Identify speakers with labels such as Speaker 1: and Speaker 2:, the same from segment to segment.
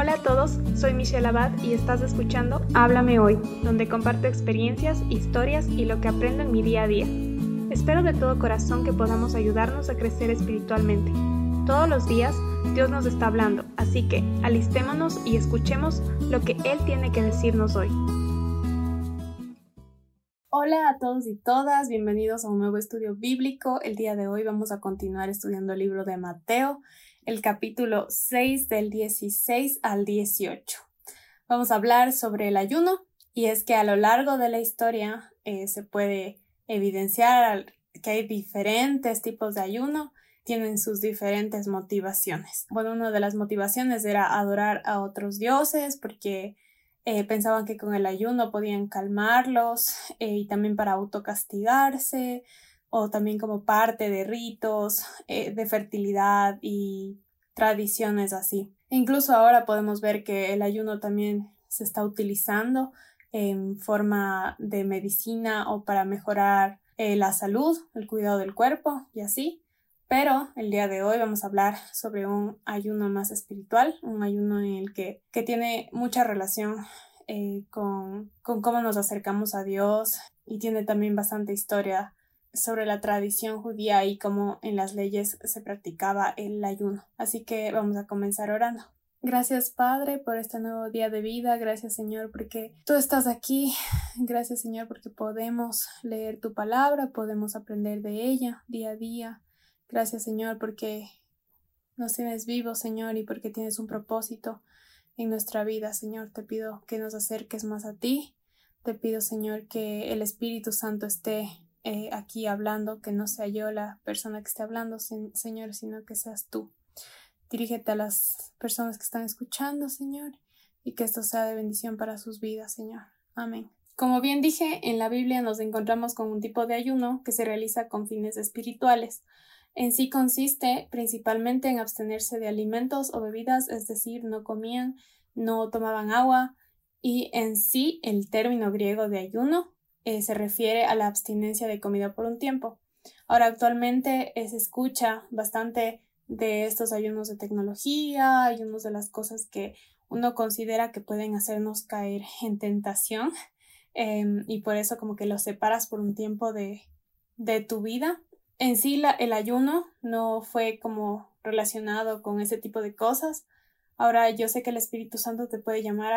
Speaker 1: Hola a todos, soy Michelle Abad y estás escuchando Háblame Hoy, donde comparto experiencias, historias y lo que aprendo en mi día a día. Espero de todo corazón que podamos ayudarnos a crecer espiritualmente. Todos los días Dios nos está hablando, así que alistémonos y escuchemos lo que Él tiene que decirnos hoy. Hola a todos y todas, bienvenidos a un nuevo estudio bíblico. El día de hoy vamos a continuar estudiando el libro de Mateo, el capítulo 6 del 16 al 18. Vamos a hablar sobre el ayuno y es que a lo largo de la historia eh, se puede evidenciar que hay diferentes tipos de ayuno, tienen sus diferentes motivaciones. Bueno, una de las motivaciones era adorar a otros dioses porque eh, pensaban que con el ayuno podían calmarlos eh, y también para autocastigarse o también como parte de ritos eh, de fertilidad y tradiciones así. incluso ahora podemos ver que el ayuno también se está utilizando en forma de medicina o para mejorar la salud, el cuidado del cuerpo y así. Pero el día de hoy vamos a hablar sobre un ayuno más espiritual, un ayuno en el que, que tiene mucha relación eh, con, con cómo nos acercamos a Dios y tiene también bastante historia sobre la tradición judía y cómo en las leyes se practicaba el ayuno. Así que vamos a comenzar orando. Gracias Padre por este nuevo día de vida. Gracias Señor porque tú estás aquí. Gracias Señor porque podemos leer tu palabra, podemos aprender de ella día a día. Gracias Señor porque nos tienes vivos Señor y porque tienes un propósito en nuestra vida Señor. Te pido que nos acerques más a ti. Te pido Señor que el Espíritu Santo esté eh, aquí hablando, que no sea yo la persona que esté hablando Señor, sino que seas tú. Dirígete a las personas que están escuchando Señor y que esto sea de bendición para sus vidas Señor. Amén. Como bien dije, en la Biblia nos encontramos con un tipo de ayuno que se realiza con fines espirituales. En sí consiste principalmente en abstenerse de alimentos o bebidas, es decir, no comían, no tomaban agua, y en sí el término griego de ayuno eh, se refiere a la abstinencia de comida por un tiempo. Ahora actualmente se escucha bastante de estos ayunos de tecnología, ayunos de las cosas que uno considera que pueden hacernos caer en tentación em, y por eso como que los separas por un tiempo de, de tu vida en sí el ayuno no fue como relacionado con ese tipo de cosas. Ahora yo sé que el Espíritu Santo te puede llamar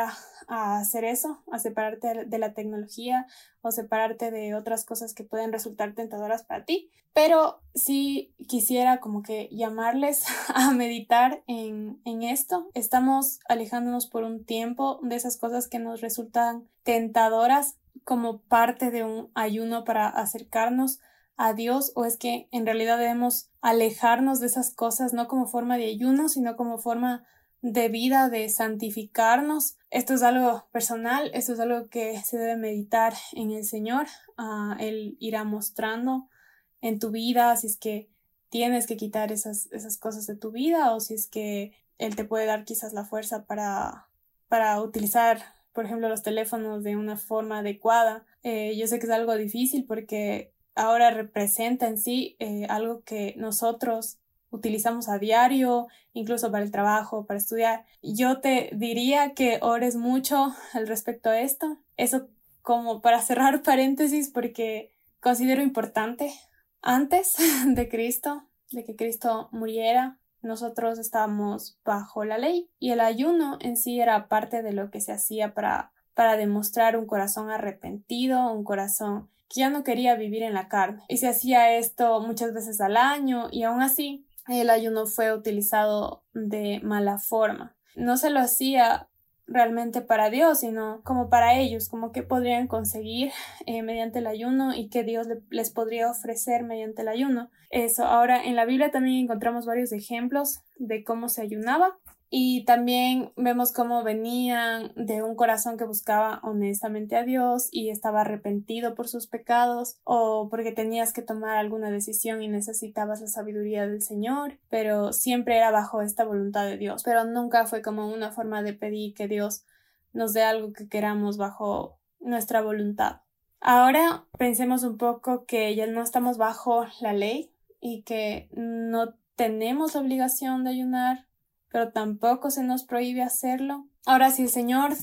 Speaker 1: a, hacer eso, a separarte de la tecnología o separarte de otras cosas que pueden resultar tentadoras para ti. Pero sí quisiera como que llamarles a meditar en, en esto. Estamos alejándonos por un tiempo de esas cosas que nos resultan tentadoras como parte de un ayuno para acercarnos a Dios o es que en realidad debemos alejarnos de esas cosas no como forma de ayuno, sino como forma de vida, de santificarnos. Esto es algo personal, esto es algo que se debe meditar en el Señor. Ah, él irá mostrando en tu vida si es que tienes que quitar esas, esas cosas de tu vida o si es que Él te puede dar quizás la fuerza para, para utilizar, por ejemplo, los teléfonos de una forma adecuada. Eh, yo sé que es algo difícil porque ahora representa en sí eh, algo que nosotros utilizamos a diario, incluso para el trabajo, para estudiar. Yo te diría que ores mucho al respecto a esto. Eso como para cerrar paréntesis porque considero importante. Antes de Cristo, de que Cristo muriera, nosotros estábamos bajo la ley y el ayuno en sí era parte de lo que se hacía para, para demostrar un corazón arrepentido, un corazón que ya no quería vivir en la carne. Y se hacía esto muchas veces al año y aún así el ayuno fue utilizado de mala forma. No se lo hacía realmente para Dios, sino como para ellos, como que podrían conseguir eh, mediante el ayuno y que Dios les podría ofrecer mediante el ayuno. Eso, ahora en la Biblia también encontramos varios ejemplos de cómo se ayunaba y también vemos cómo venían de un corazón que buscaba honestamente a Dios y estaba arrepentido por sus pecados o porque tenías que tomar alguna decisión y necesitabas la sabiduría del Señor, pero siempre era bajo esta voluntad de Dios, pero nunca fue como una forma de pedir que Dios nos dé algo que queramos bajo nuestra voluntad. Ahora pensemos un poco que ya no estamos bajo la ley y que no tenemos obligación de ayunar pero tampoco se nos prohíbe hacerlo. Ahora, si el Señor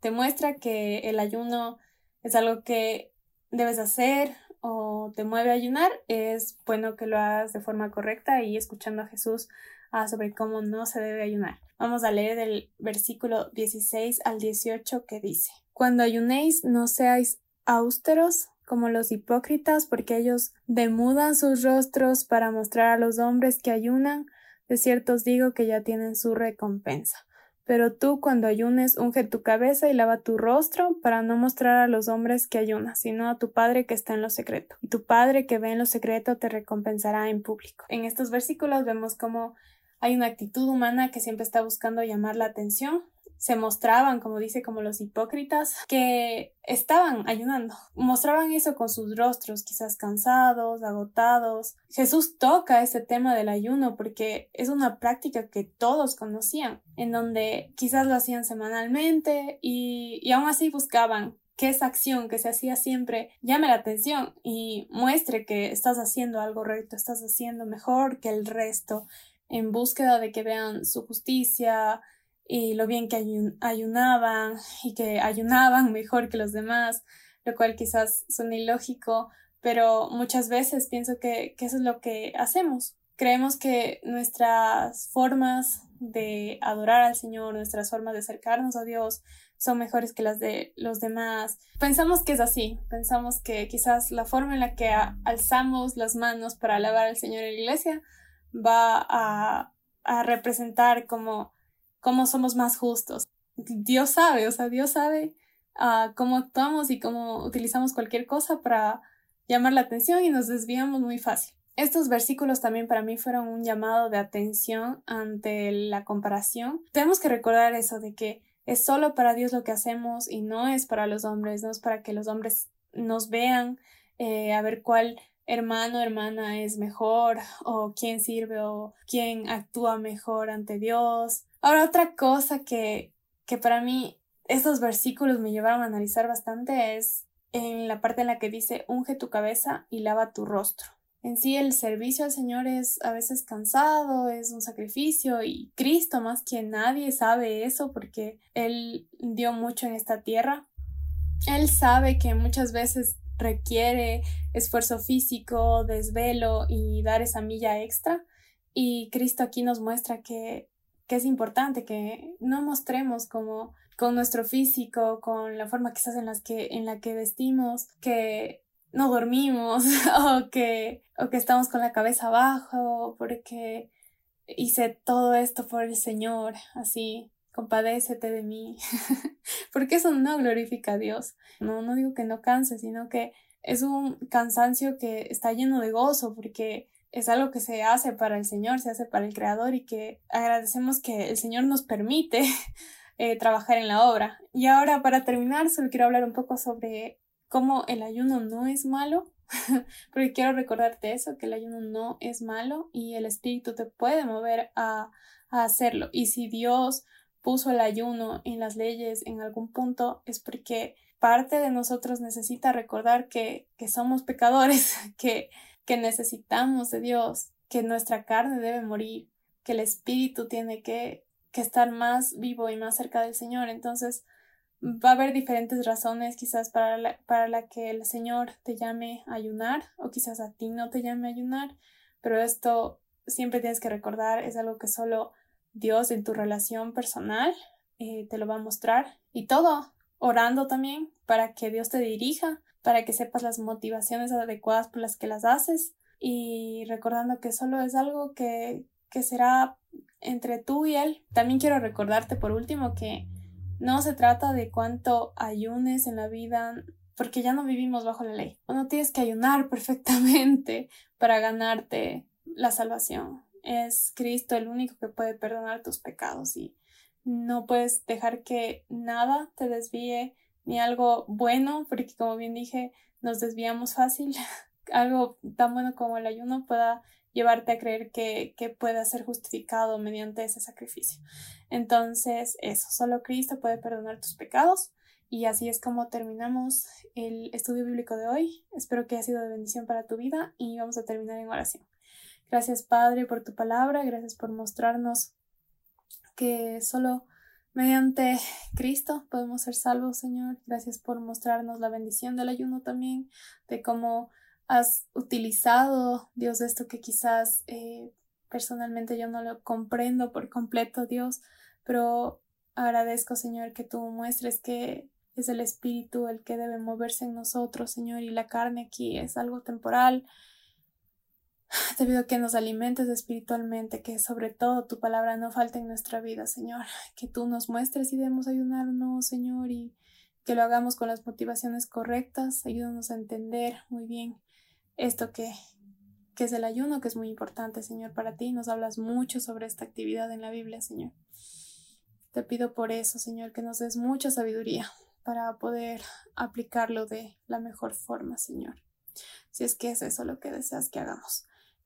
Speaker 1: te muestra que el ayuno es algo que debes hacer o te mueve a ayunar, es bueno que lo hagas de forma correcta y escuchando a Jesús ah, sobre cómo no se debe ayunar. Vamos a leer del versículo 16 al 18 que dice, Cuando ayunéis no seáis austeros como los hipócritas, porque ellos demudan sus rostros para mostrar a los hombres que ayunan. De cierto os digo que ya tienen su recompensa. Pero tú cuando ayunes unge tu cabeza y lava tu rostro para no mostrar a los hombres que ayunas, sino a tu Padre que está en lo secreto. Y tu Padre que ve en lo secreto te recompensará en público. En estos versículos vemos cómo hay una actitud humana que siempre está buscando llamar la atención se mostraban, como dice, como los hipócritas, que estaban ayunando. Mostraban eso con sus rostros, quizás cansados, agotados. Jesús toca ese tema del ayuno porque es una práctica que todos conocían, en donde quizás lo hacían semanalmente y, y aún así buscaban que esa acción que se hacía siempre llame la atención y muestre que estás haciendo algo recto, estás haciendo mejor que el resto, en búsqueda de que vean su justicia, y lo bien que ayunaban y que ayunaban mejor que los demás, lo cual quizás suena ilógico, pero muchas veces pienso que, eso es lo que hacemos. Creemos que nuestras formas de adorar al Señor, nuestras formas de acercarnos a Dios son mejores que las de los demás. Pensamos que es así, pensamos que quizás la forma en la que alzamos las manos para alabar al Señor en la iglesia va a, a representar como cómo somos más justos. Dios sabe, o sea, Dios sabe uh, cómo actuamos y cómo utilizamos cualquier cosa para llamar la atención y nos desviamos muy fácil. Estos versículos también para mí fueron un llamado de atención ante la comparación. Tenemos que recordar eso de que es solo para Dios lo que hacemos y no es para los hombres, no es para que los hombres nos vean, eh, a ver cuál hermano, hermana es mejor o quién sirve o quién actúa mejor ante Dios. Ahora otra cosa que, que para mí estos versículos me llevaron a analizar bastante es en la parte en la que dice unge tu cabeza y lava tu rostro. En sí el servicio al Señor es a veces cansado, es un sacrificio y Cristo más que nadie sabe eso porque Él dio mucho en esta tierra. Él sabe que muchas veces requiere esfuerzo físico, desvelo y dar esa milla extra. Y Cristo aquí nos muestra que, que es importante que no mostremos como con nuestro físico, con la forma quizás en, las que, en la que vestimos, que no dormimos o que, o que estamos con la cabeza abajo porque hice todo esto por el Señor, así compadécete de mí, porque eso no glorifica a Dios. No, no digo que no canse, sino que es un cansancio que está lleno de gozo, porque es algo que se hace para el Señor, se hace para el Creador y que agradecemos que el Señor nos permite eh, trabajar en la obra. Y ahora, para terminar, solo quiero hablar un poco sobre cómo el ayuno no es malo, porque quiero recordarte eso, que el ayuno no es malo y el Espíritu te puede mover a, a hacerlo. Y si Dios puso el ayuno en las leyes en algún punto es porque parte de nosotros necesita recordar que, que somos pecadores, que, que necesitamos de Dios, que nuestra carne debe morir, que el espíritu tiene que, que estar más vivo y más cerca del Señor. Entonces, va a haber diferentes razones quizás para la, para la que el Señor te llame a ayunar o quizás a ti no te llame a ayunar, pero esto siempre tienes que recordar es algo que solo Dios en tu relación personal eh, te lo va a mostrar y todo, orando también para que Dios te dirija, para que sepas las motivaciones adecuadas por las que las haces y recordando que solo es algo que, que será entre tú y Él. También quiero recordarte por último que no se trata de cuánto ayunes en la vida porque ya no vivimos bajo la ley. No tienes que ayunar perfectamente para ganarte la salvación es Cristo el único que puede perdonar tus pecados y no puedes dejar que nada te desvíe ni algo bueno, porque como bien dije, nos desviamos fácil. algo tan bueno como el ayuno pueda llevarte a creer que, que pueda ser justificado mediante ese sacrificio. Entonces, eso, solo Cristo puede perdonar tus pecados. Y así es como terminamos el estudio bíblico de hoy. Espero que haya sido de bendición para tu vida y vamos a terminar en oración. Gracias Padre por tu palabra, gracias por mostrarnos que solo mediante Cristo podemos ser salvos, Señor. Gracias por mostrarnos la bendición del ayuno también, de cómo has utilizado, Dios, esto que quizás eh, personalmente yo no lo comprendo por completo, Dios, pero agradezco, Señor, que tú muestres que es el Espíritu el que debe moverse en nosotros, Señor, y la carne aquí es algo temporal. Te pido que nos alimentes espiritualmente, que sobre todo tu palabra no falte en nuestra vida, Señor, que tú nos muestres y debemos ayudarnos, Señor, y que lo hagamos con las motivaciones correctas, ayúdanos a entender muy bien esto que, que es el ayuno, que es muy importante, Señor, para ti. Nos hablas mucho sobre esta actividad en la Biblia, Señor. Te pido por eso, Señor, que nos des mucha sabiduría para poder aplicarlo de la mejor forma, Señor. Si es que es eso lo que deseas que hagamos.